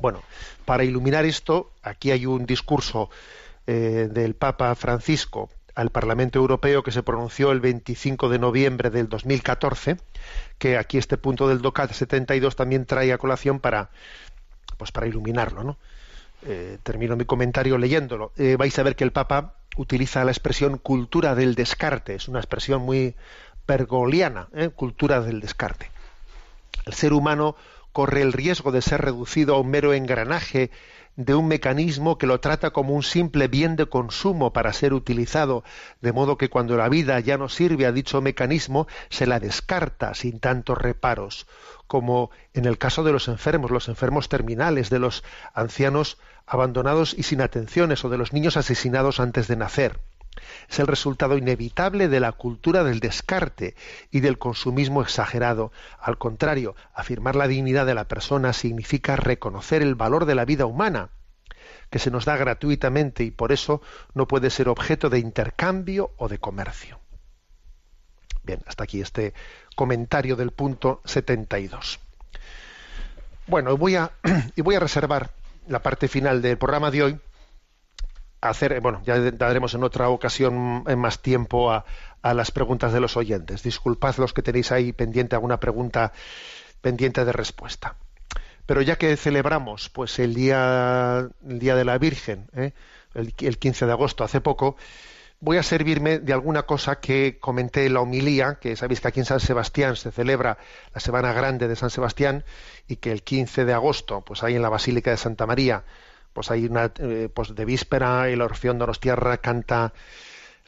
Speaker 1: Bueno, para iluminar esto, aquí hay un discurso eh, del Papa Francisco al Parlamento Europeo que se pronunció el 25 de noviembre del 2014, que aquí este punto del DOCAT 72 también trae a colación para, pues para iluminarlo. ¿no? Eh, termino mi comentario leyéndolo. Eh, vais a ver que el Papa utiliza la expresión cultura del descarte, es una expresión muy pergoliana, ¿eh? cultura del descarte. El ser humano corre el riesgo de ser reducido a un mero engranaje de un mecanismo que lo trata como un simple bien de consumo para ser utilizado, de modo que cuando la vida ya no sirve a dicho mecanismo, se la descarta sin tantos reparos, como en el caso de los enfermos, los enfermos terminales, de los ancianos abandonados y sin atenciones o de los niños asesinados antes de nacer. Es el resultado inevitable de la cultura del descarte y del consumismo exagerado. Al contrario, afirmar la dignidad de la persona significa reconocer el valor de la vida humana, que se nos da gratuitamente y por eso no puede ser objeto de intercambio o de comercio. Bien, hasta aquí este comentario del punto 72. Bueno, voy a, y voy a reservar la parte final del programa de hoy hacer, eh, bueno, ya daremos en otra ocasión mm, en más tiempo a, a, las preguntas de los oyentes. Disculpad los que tenéis ahí pendiente alguna pregunta pendiente de respuesta. Pero ya que celebramos pues el día, el día de la Virgen, eh, el, el 15 de agosto, hace poco, voy a servirme de alguna cosa que comenté en la homilía, que sabéis que aquí en San Sebastián se celebra la Semana Grande de San Sebastián y que el 15 de agosto, pues ahí en la Basílica de Santa María, pues hay una, eh, pues de víspera el Orfeón tierra canta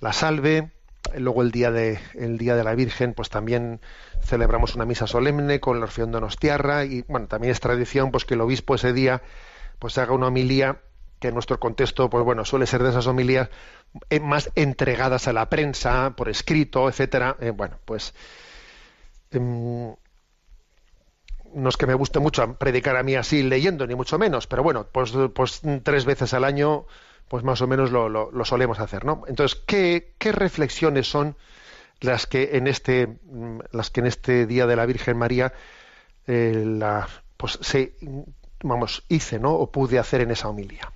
Speaker 1: la Salve, luego el día de el día de la Virgen pues también celebramos una misa solemne con el Orfeón tierra y bueno también es tradición pues que el obispo ese día pues haga una homilía que en nuestro contexto pues bueno suele ser de esas homilías eh, más entregadas a la prensa por escrito etcétera eh, bueno pues em, no es que me guste mucho predicar a mí así leyendo, ni mucho menos, pero bueno, pues, pues tres veces al año, pues más o menos lo, solemos hacer, ¿no? Entonces, ¿qué, reflexiones son las que en este, mm, las que en este día de la Virgen María eh, pues se, vamos, hice, ¿no? O pude hacer en esa homilía.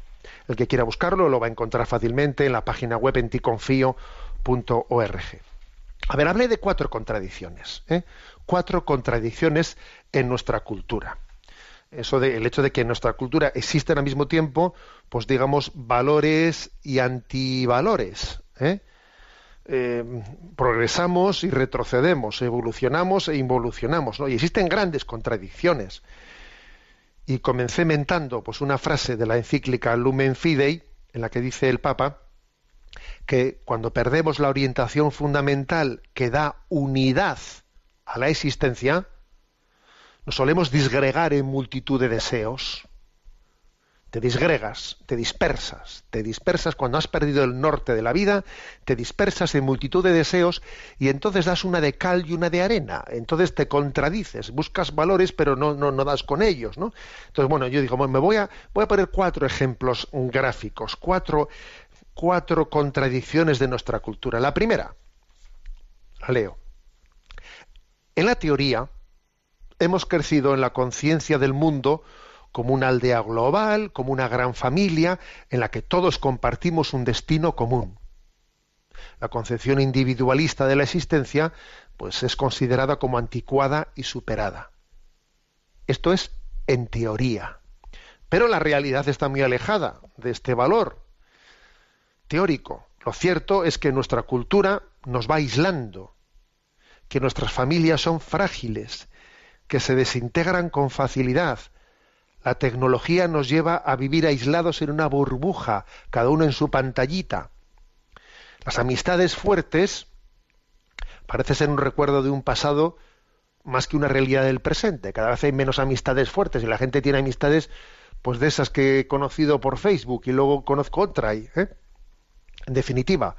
Speaker 1: El que quiera buscarlo lo va a encontrar fácilmente en la página web en ticonfío.org. A ver, hablé de cuatro contradicciones. ¿eh? cuatro contradicciones en nuestra cultura. Eso el hecho de que en nuestra cultura existen al mismo tiempo, pues digamos, valores y antivalores. ¿eh? Eh, progresamos y retrocedemos, evolucionamos e involucionamos, ¿no? Y existen grandes contradicciones. Y comencé mentando pues, una frase de la encíclica Lumen Fidei, en la que dice el Papa que cuando perdemos la orientación fundamental que da unidad a la existencia, nos solemos disgregar en multitud de deseos. Te disgregas, te dispersas, te dispersas cuando has perdido el norte de la vida, te dispersas en multitud de deseos y entonces das una de cal y una de arena, entonces te contradices, buscas valores pero no, no, no das con ellos, Entonces, bueno, yo digo, me voy a, voy a poner cuatro ejemplos gráficos, cuatro, cuatro contradicciones de nuestra cultura. La primera, la leo en la teoría, hemos crecido en la conciencia del mundo como una aldea global, como una gran familia en la que todos compartimos un destino común. La concepción individualista de la existencia pues es considerada como anticuada y superada. Esto es en teoría. Pero la realidad está muy alejada de este valor teórico. Lo cierto es que nuestra cultura nos va aislando que nuestras familias son frágiles, que se desintegran con facilidad. La tecnología nos lleva a vivir aislados en una burbuja, cada uno en su pantallita. Las amistades fuertes parece ser un recuerdo de un pasado más que una realidad del presente. Cada vez hay menos amistades fuertes y la gente tiene amistades pues de esas que he conocido por Facebook y luego conozco otra. ¿eh? En definitiva,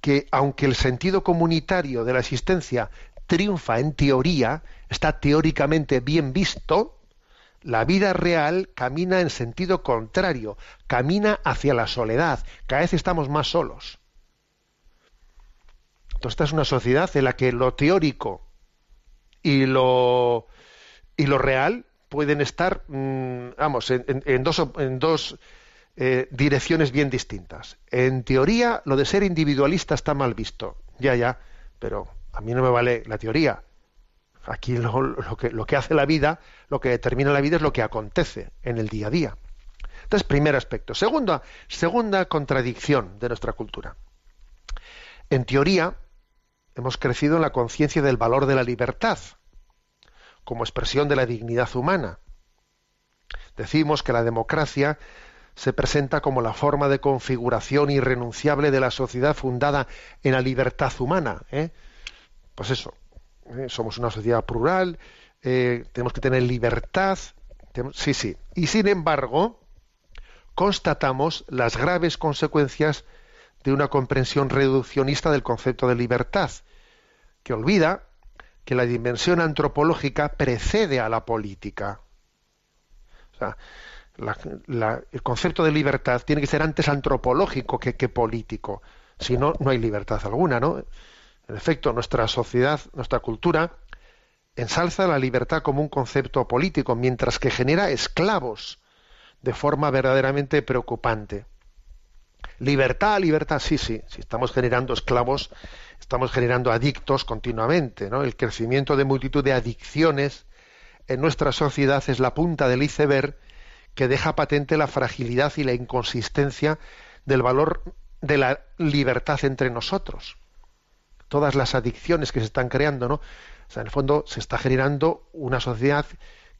Speaker 1: que aunque el sentido comunitario de la existencia triunfa en teoría, está teóricamente bien visto, la vida real camina en sentido contrario, camina hacia la soledad, cada vez estamos más solos. Entonces esta es una sociedad en la que lo teórico y lo, y lo real pueden estar, mm, vamos, en, dos, en dos eh, direcciones bien distintas. En teoría, lo de ser individualista está mal visto. Ya, ya, pero a mí no me vale la teoría. Aquí lo, que, lo que hace la vida, lo que determina la vida es lo que acontece en el día a día. Entonces, primer aspecto. Segunda, segunda contradicción de nuestra cultura. En teoría, hemos crecido en la conciencia del valor de la libertad como expresión de la dignidad humana. Decimos que la democracia se presenta como la forma de configuración irrenunciable de la sociedad fundada en la libertad humana. ¿eh? Pues eso, ¿eh? somos una sociedad plural, eh, tenemos que tener libertad, sí, sí. Y sin embargo, constatamos las graves consecuencias de una comprensión reduccionista del concepto de libertad, que olvida que la dimensión antropológica precede a la política el concepto de libertad tiene que ser antes antropológico que, político. Si no, no hay libertad alguna, ¿no? En efecto, nuestra sociedad, nuestra cultura, ensalza la libertad como un concepto político, mientras que genera esclavos de forma verdaderamente preocupante. Libertad, libertad, sí, sí. Si estamos generando esclavos, estamos generando adictos continuamente, ¿no? El crecimiento de multitud de adicciones en nuestra sociedad es la punta del iceberg que deja patente la fragilidad y la inconsistencia del valor de la libertad entre nosotros. Todas las adicciones que se están creando, ¿no? O sea, en el fondo se está generando una sociedad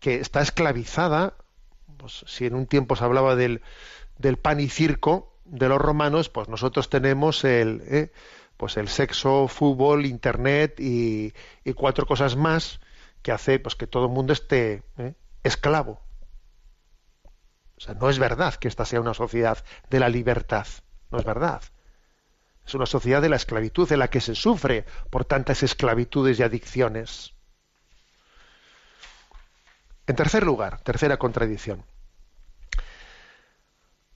Speaker 1: que está esclavizada. Pues, si en un tiempo se hablaba del, del pan y circo de los romanos, pues nosotros tenemos el, ¿eh? pues el sexo, fútbol, internet y, cuatro cosas más que hace pues que todo el mundo esté ¿eh? esclavo o sea, no es verdad que esta sea una sociedad de la libertad. No es verdad. Es una sociedad de la esclavitud en la que se sufre por tantas esclavitudes y adicciones. En tercer lugar, tercera contradicción.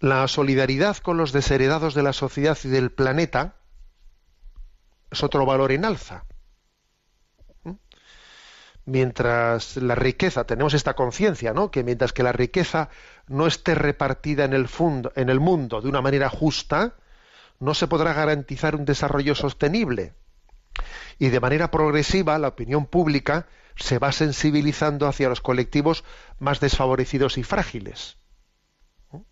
Speaker 1: La solidaridad con los desheredados de la sociedad y del planeta es otro valor en alza mientras la riqueza, tenemos esta conciencia, ¿no? Que mientras que la riqueza no esté repartida en el, en el mundo de una manera justa, no se podrá garantizar un desarrollo sostenible. Y de manera progresiva, la opinión pública se va sensibilizando hacia los colectivos más desfavorecidos y frágiles. O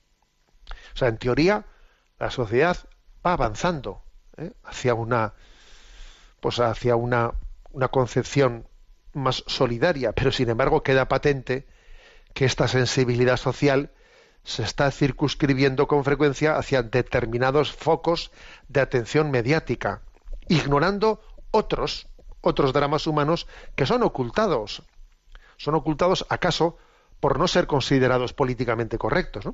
Speaker 1: sea, en teoría, la sociedad va avanzando ¿eh? hacia una, pues hacia una concepción más solidaria, pero sin embargo queda patente que esta sensibilidad social se está circunscribiendo con frecuencia hacia determinados focos de atención mediática, ignorando otros, otros dramas humanos que son ocultados. Son ocultados acaso por no ser considerados políticamente correctos.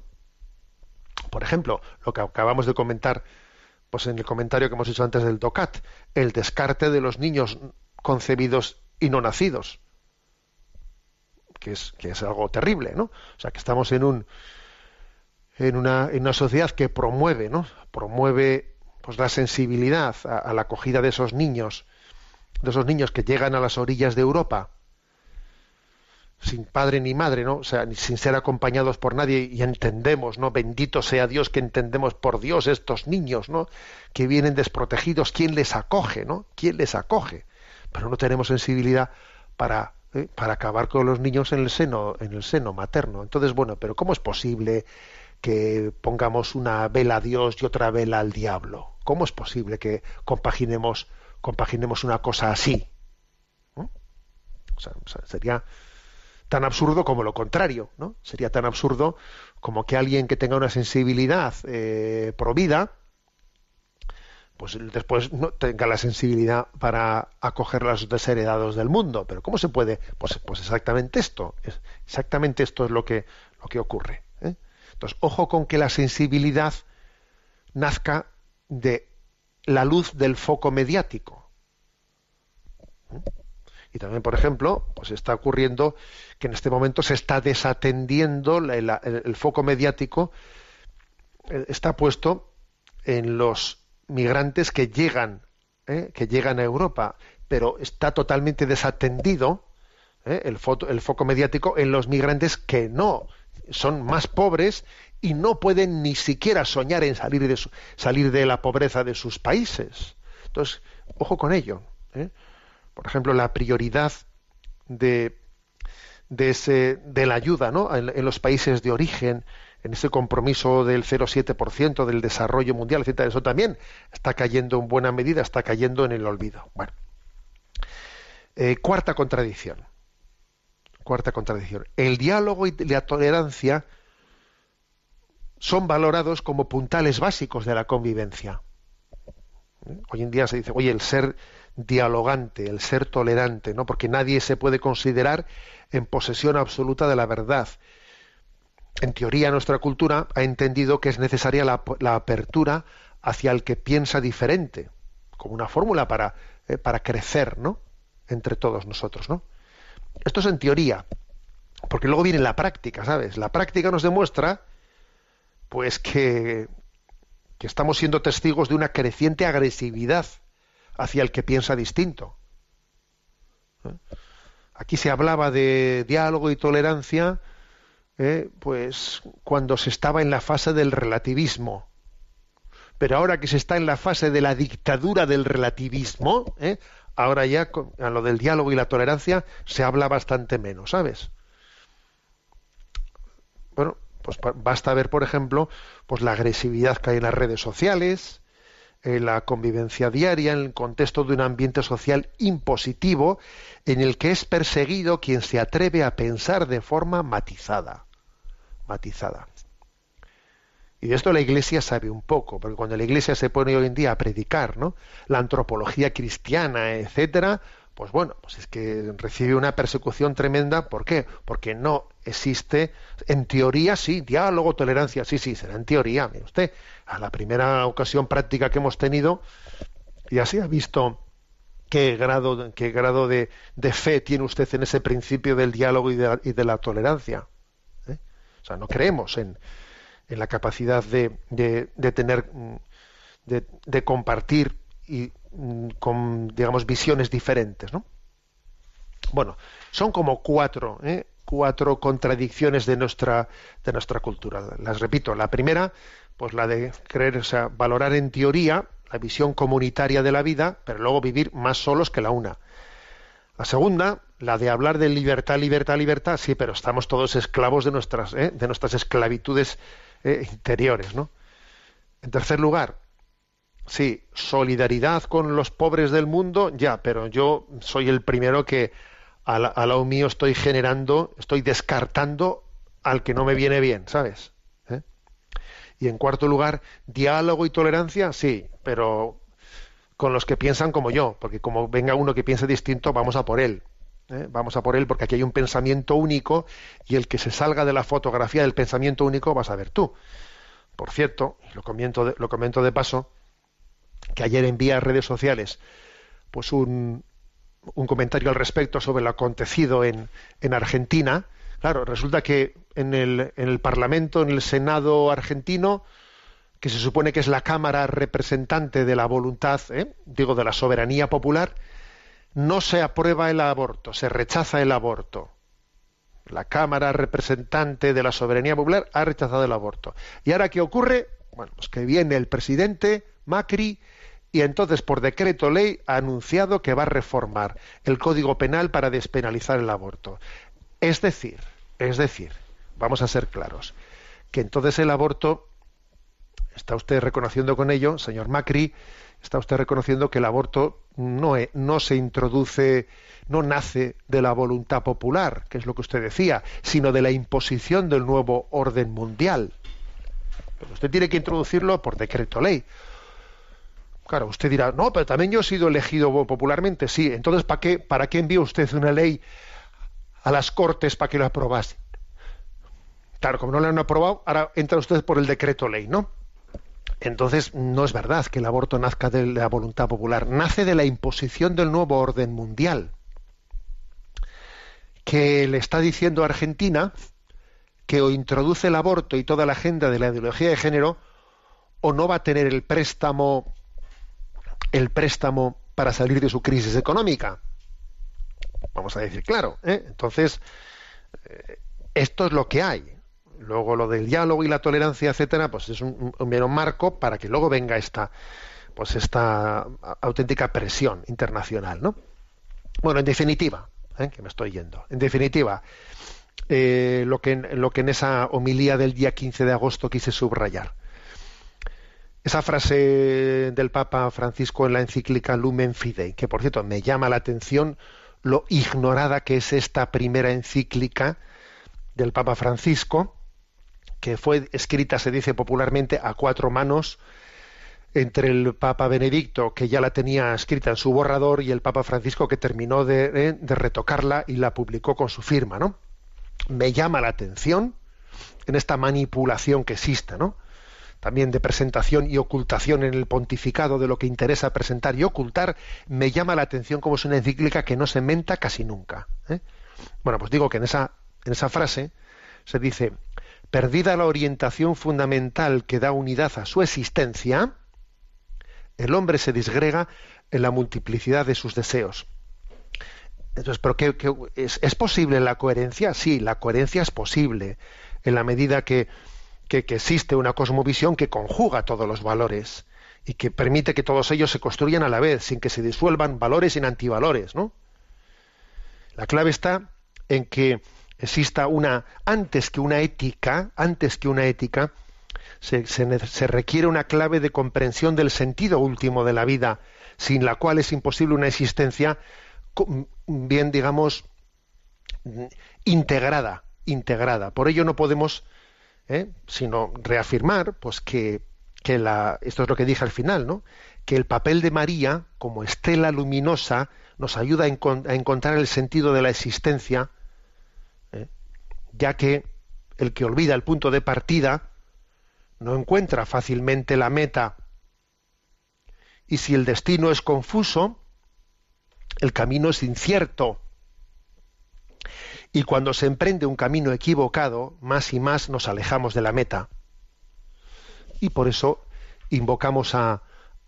Speaker 1: Por ejemplo, lo que acabamos de comentar pues en el comentario que hemos hecho antes del DOCAT, el descarte de los niños concebidos y no nacidos. Que es, que es algo terrible, ¿no? O sea, que estamos en un en una, en una sociedad que promueve, ¿no? Promueve pues la sensibilidad a, la acogida de esos niños, de esos niños que llegan a las orillas de Europa sin padre ni madre, ¿no? O sea, sin ser acompañados por nadie y entendemos, ¿no? Bendito sea Dios que entendemos por Dios estos niños, ¿no? Que vienen desprotegidos, ¿quién les acoge, ¿no? ¿Quién les acoge? pero no tenemos sensibilidad para, eh, para acabar con los niños en el seno, en el seno materno. Entonces, bueno, pero ¿cómo es posible que pongamos una vela a Dios y otra vela al diablo? ¿Cómo es posible que compaginemos, compaginemos una cosa así? sería tan absurdo como lo contrario, ¿no? Sería tan absurdo como que alguien que tenga una sensibilidad eh, provida, pues después no tenga la sensibilidad para acoger los desheredados del mundo. Pero ¿cómo se puede? Pues, pues exactamente esto, exactamente esto es lo que, lo que ocurre. ¿eh? Entonces, ojo con que la sensibilidad nazca de la luz del foco mediático. Y también, por ejemplo, pues está ocurriendo que en este momento se está desatendiendo el foco mediático, eh, está puesto en los migrantes que llegan, ¿eh? que llegan a Europa, pero está totalmente desatendido ¿eh? el, el foco mediático en los migrantes que no son más pobres y no pueden ni siquiera soñar en salir de salir de la pobreza de sus países. Entonces, ojo con ello. ¿eh? Por ejemplo, la prioridad de de, ese, de la ayuda ¿no? en los países de origen, en ese compromiso del 0,7% del desarrollo mundial, etcétera, eso también está cayendo en buena medida, está cayendo en el olvido. Eh, cuarta contradicción. Cuarta contradicción. El diálogo y la tolerancia son valorados como puntales básicos de la convivencia. Hoy en día se dice, oye, el ser dialogante, el ser tolerante, ¿no? Porque nadie se puede considerar en posesión absoluta de la verdad, en teoría nuestra cultura ha entendido que es necesaria la, apertura hacia el que piensa diferente, como una fórmula para, eh, crecer, ¿no? Entre todos nosotros, Esto es en teoría, porque luego viene la práctica, ¿sabes? La práctica nos demuestra, pues, que, estamos siendo testigos de una creciente agresividad hacia el que piensa distinto. ¿eh? Aquí se hablaba de diálogo y tolerancia, ¿eh? pues cuando se estaba en la fase del relativismo. Pero ahora que se está en la fase de la dictadura del relativismo, ¿eh? ahora ya a lo del diálogo y la tolerancia se habla bastante menos, ¿sabes? Bueno, pues basta ver, por ejemplo, pues la agresividad que hay en las redes sociales, eh, la convivencia diaria, en el contexto de un ambiente social impositivo, en el que es perseguido quien se atreve a pensar de forma matizada matizada. Y de esto la Iglesia sabe un poco, porque cuando la Iglesia se pone hoy en día a predicar, ¿no? La antropología cristiana, etcétera, pues bueno, pues es que recibe una persecución tremenda. ¿Por qué? Porque no existe, en teoría sí, diálogo, tolerancia, sí, sí, será en teoría. Mire usted, a la primera ocasión práctica que hemos tenido, ya se ha visto qué grado, qué grado de, fe tiene usted en ese principio del diálogo y de la tolerancia. O sea, no creemos en, en la capacidad de, de, tener, mm, de, compartir y mm, con, digamos, visiones diferentes, ¿no? Bueno, son como cuatro, ¿eh? cuatro contradicciones de nuestra, de nuestra cultura. Las repito, la primera, pues la de creer, valorar en teoría la visión comunitaria de la vida, pero luego vivir más solos que la una. La segunda, la de hablar de libertad, libertad, libertad, sí, pero estamos todos esclavos de nuestras, ¿eh? de nuestras esclavitudes ¿eh? interiores, ¿no? En tercer lugar, sí, solidaridad con los pobres del mundo, ya, pero yo soy el primero que a lo mío estoy generando, estoy descartando al que no me viene bien, ¿sabes? ¿Eh? Y en cuarto lugar, diálogo y tolerancia, sí, pero con los que piensan como yo, porque como venga uno que piense distinto, vamos a por él. ¿eh? Vamos a por él porque aquí hay un pensamiento único y el que se salga de la fotografía del pensamiento único vas a ver tú. Por cierto, lo comento de, lo comento de paso, que ayer envía a redes sociales pues un, comentario al respecto sobre lo acontecido en, en Argentina. Claro, resulta que en el, en el Parlamento, en el Senado argentino, que se supone que es la Cámara representante de la voluntad, ¿eh? digo, de la soberanía popular, no se aprueba el aborto, se rechaza el aborto. La Cámara representante de la soberanía popular ha rechazado el aborto. ¿Y ahora qué ocurre? Bueno, pues que viene el presidente Macri y entonces por decreto ley ha anunciado que va a reformar el Código Penal para despenalizar el aborto. Es decir, es decir, vamos a ser claros, que entonces el aborto está usted reconociendo con ello, señor Macri, está usted reconociendo que el aborto e, no, se introduce, no nace de la voluntad popular, que es lo que usted decía, sino de la imposición del nuevo orden mundial. Pero usted tiene que introducirlo por decreto ley. Claro, usted dirá, no, pero también yo he sido elegido popularmente, sí. Entonces, ¿para qué, para envía usted una ley a las cortes para que lo aprobase? Claro, como no la han aprobado, ahora entra usted por el decreto ley, ¿no? Entonces, no es verdad que el aborto nazca de la voluntad popular, nace de la imposición del nuevo orden mundial, que le está diciendo a Argentina que o introduce el aborto y toda la agenda de la ideología de género, o no va a tener el préstamo, el préstamo para salir de su crisis económica. Vamos a decir, claro. ¿eh? Entonces, eh, esto es lo que hay. Luego lo del diálogo y la tolerancia, etcétera, pues es un, mero marco para que luego venga esta, pues esta auténtica presión internacional, ¿no? Bueno, en definitiva, ¿eh? que me estoy yendo. En definitiva, eh, lo, que, lo que en esa homilía del día 15 de agosto quise subrayar. Esa frase del Papa Francisco en la encíclica Lumen Fidei, que por cierto me llama la atención lo ignorada que es esta primera encíclica del Papa Francisco, que fue escrita, se dice popularmente, a cuatro manos entre el Papa Benedicto, que ya la tenía escrita en su borrador, y el Papa Francisco, que terminó de, retocarla y la publicó con su firma, ¿no? Me llama la atención en esta manipulación que exista, ¿no? también de presentación y ocultación en el pontificado de lo que interesa presentar y ocultar, me llama la atención como es una encíclica que no se menta casi nunca. ¿eh? Bueno, pues digo que en esa, en esa frase se dice, perdida la orientación fundamental que da unidad a su existencia, el hombre se disgrega en la multiplicidad de sus deseos. Entonces, ¿pero es, posible la coherencia? Sí, la coherencia es posible, en la medida que, existe una cosmovisión que conjuga todos los valores y que permite que todos ellos se construyan a la vez, sin que se disuelvan valores en antivalores, ¿no? La clave está en que exista una, antes que una ética, antes que una ética, se, requiere una clave de comprensión del sentido último de la vida, sin la cual es imposible una existencia bien, digamos, integrada, integrada. Por ello no podemos, ¿eh? sino reafirmar, pues que, esto es lo que dije al final, ¿no? que el papel de María como estela luminosa nos ayuda a encontrar el sentido de la existencia, ya que el que olvida el punto de partida no encuentra fácilmente la meta. Y si el destino es confuso, el camino es incierto. Y cuando se emprende un camino equivocado, más y más nos alejamos de la meta. Y por eso invocamos a,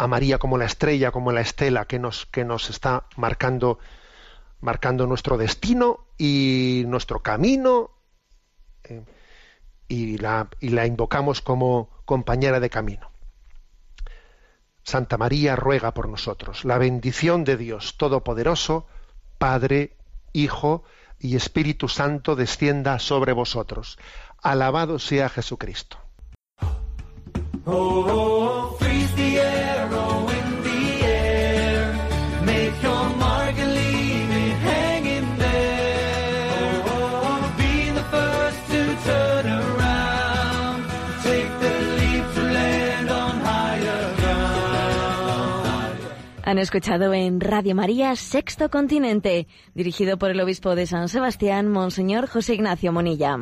Speaker 1: María como la estrella, como la estela que nos, que nos está marcando, marcando nuestro destino y nuestro camino y, la, invocamos como compañera de camino. Santa María ruega por nosotros. La bendición de Dios Todopoderoso, Padre, Hijo y Espíritu Santo descienda sobre vosotros. Alabado sea Jesucristo. Oh, oh, oh,
Speaker 3: Han escuchado en Radio María Sexto Continente, dirigido por el obispo de San Sebastián, Monseñor José Ignacio Monilla.